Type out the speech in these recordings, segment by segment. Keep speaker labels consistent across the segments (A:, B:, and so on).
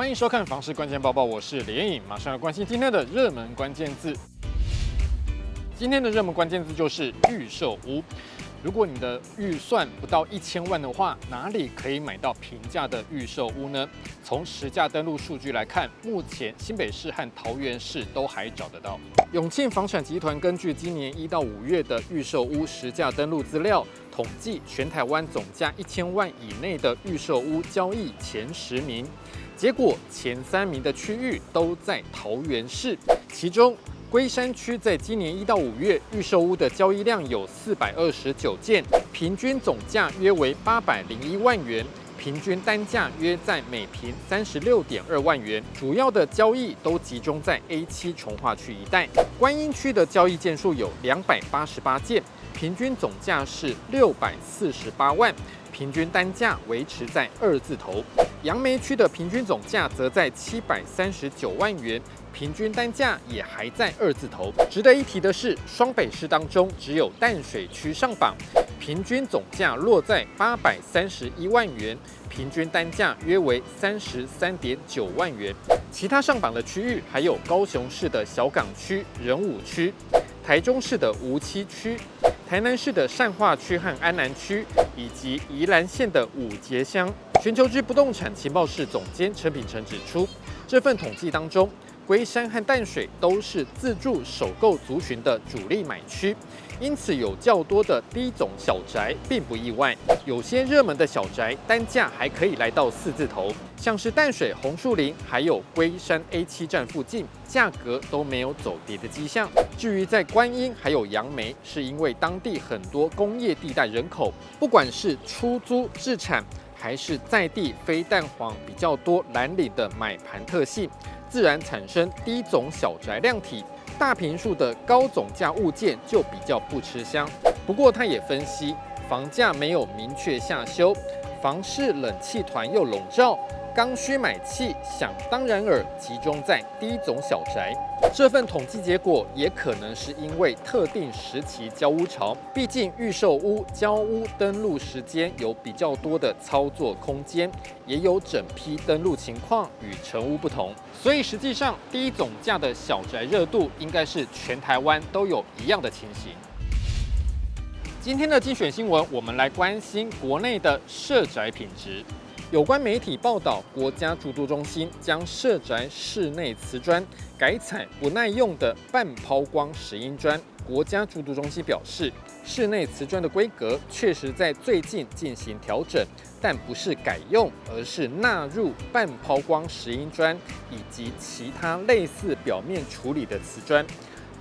A: 欢迎收看房市关键报报，我是连颖，马上要关心今天的热门关键字。今天的热门关键字就是预售屋。如果你的预算不到一千万的话，哪里可以买到平价的预售屋呢？从实价登录数据来看，目前新北市和桃园市都还找得到。永庆房产集团根据今年一到五月的预售屋实价登录资料，统计全台湾总价一千万以内的预售屋交易前十名，结果前三名的区域都在桃园市，其中。龟山区在今年一到五月预售屋的交易量有四百二十九件，平均总价约为八百零一万元，平均单价约在每平三十六点二万元。主要的交易都集中在 A 七重化区一带。观音区的交易件数有两百八十八件，平均总价是六百四十八万，平均单价维持在二字头。杨梅区的平均总价则在七百三十九万元。平均单价也还在二字头。值得一提的是，双北市当中只有淡水区上榜，平均总价落在八百三十一万元，平均单价约为三十三点九万元。其他上榜的区域还有高雄市的小港区、仁武区，台中市的梧栖区，台南市的善化区和安南区，以及宜兰县的五结乡。全球之不动产情报室总监陈品成指出，这份统计当中。龟山和淡水都是自住首购族群的主力买区，因此有较多的低总小宅并不意外。有些热门的小宅单价还可以来到四字头，像是淡水红树林，还有龟山 A7 站附近，价格都没有走跌的迹象。至于在观音还有杨梅，是因为当地很多工业地带人口，不管是出租置产，还是在地非蛋黄比较多蓝领的买盘特性。自然产生低总小宅量体，大平数的高总价物件就比较不吃香。不过他也分析，房价没有明确下修，房市冷气团又笼罩。刚需买气想当然尔集中在低总小宅，这份统计结果也可能是因为特定时期交屋潮，毕竟预售屋交屋登录时间有比较多的操作空间，也有整批登录情况与成屋不同，所以实际上低总价的小宅热度应该是全台湾都有一样的情形。今天的精选新闻，我们来关心国内的社宅品质。有关媒体报道，国家住都中心将设宅室内瓷砖改采不耐用的半抛光石英砖。国家住都中心表示，室内瓷砖的规格确实在最近进行调整，但不是改用，而是纳入半抛光石英砖以及其他类似表面处理的瓷砖。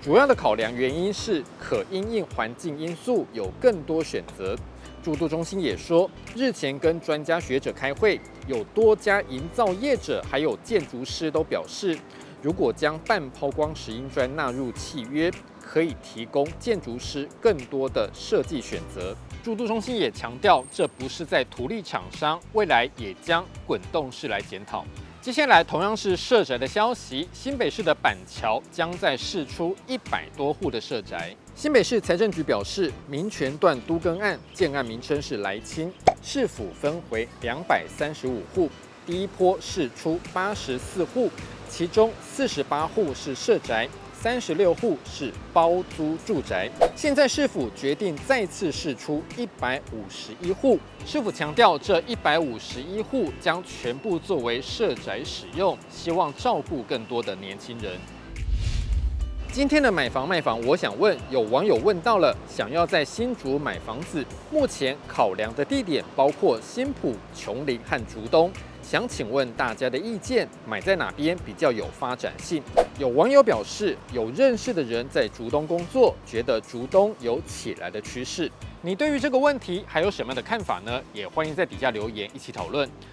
A: 主要的考量原因是可因应环境因素有更多选择。住都中心也说，日前跟专家学者开会，有多家营造业者还有建筑师都表示，如果将半抛光石英砖纳入契约，可以提供建筑师更多的设计选择。住都中心也强调，这不是在图利厂商，未来也将滚动式来检讨。接下来同样是社宅的消息，新北市的板桥将在试出一百多户的社宅。新北市财政局表示，民权段都更案建案名称是来清，市府分回两百三十五户，第一波释出八十四户，其中四十八户是社宅。三十六户是包租住宅，现在市府决定再次释出一百五十一户。市府强调，这一百五十一户将全部作为社宅使用，希望照顾更多的年轻人。今天的买房卖房，我想问，有网友问到了，想要在新竹买房子，目前考量的地点包括新埔、琼林和竹东。想请问大家的意见，买在哪边比较有发展性？有网友表示，有认识的人在竹东工作，觉得竹东有起来的趋势。你对于这个问题还有什么样的看法呢？也欢迎在底下留言一起讨论。